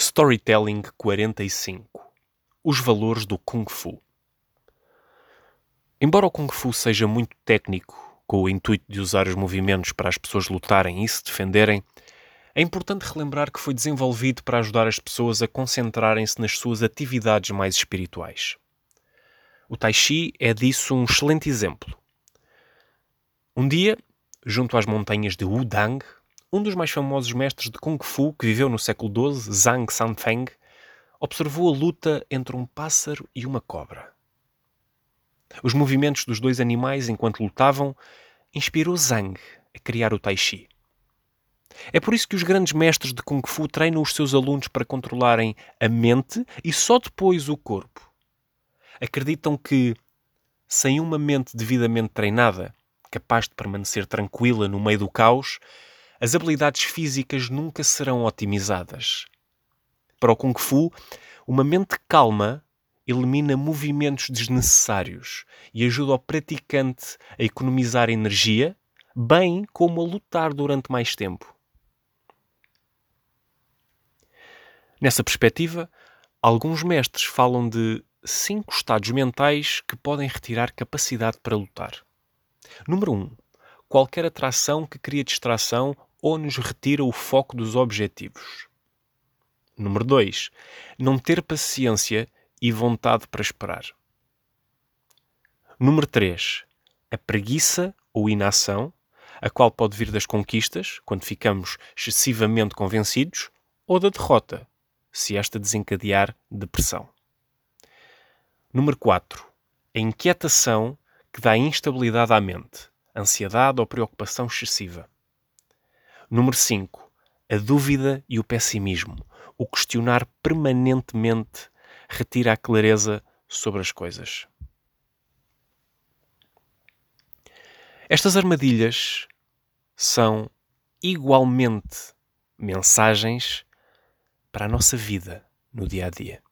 Storytelling 45 Os valores do Kung Fu. Embora o Kung Fu seja muito técnico, com o intuito de usar os movimentos para as pessoas lutarem e se defenderem, é importante relembrar que foi desenvolvido para ajudar as pessoas a concentrarem-se nas suas atividades mais espirituais. O Tai Chi é disso um excelente exemplo. Um dia, junto às montanhas de Wudang, um dos mais famosos mestres de Kung Fu que viveu no século XII, Zhang Sanfeng, observou a luta entre um pássaro e uma cobra. Os movimentos dos dois animais enquanto lutavam inspirou Zhang a criar o Tai Chi. É por isso que os grandes mestres de Kung Fu treinam os seus alunos para controlarem a mente e só depois o corpo. Acreditam que, sem uma mente devidamente treinada, capaz de permanecer tranquila no meio do caos, as habilidades físicas nunca serão otimizadas. Para o Kung Fu, uma mente calma elimina movimentos desnecessários e ajuda o praticante a economizar energia, bem como a lutar durante mais tempo. Nessa perspectiva, alguns mestres falam de cinco estados mentais que podem retirar capacidade para lutar. Número 1. Um, qualquer atração que cria distração ou nos retira o foco dos objetivos. Número 2. Não ter paciência e vontade para esperar. Número 3. A preguiça ou inação, a qual pode vir das conquistas, quando ficamos excessivamente convencidos, ou da derrota, se esta desencadear depressão. Número 4. A inquietação que dá instabilidade à mente, ansiedade ou preocupação excessiva. Número 5. A dúvida e o pessimismo. O questionar permanentemente retira a clareza sobre as coisas. Estas armadilhas são igualmente mensagens para a nossa vida no dia a dia.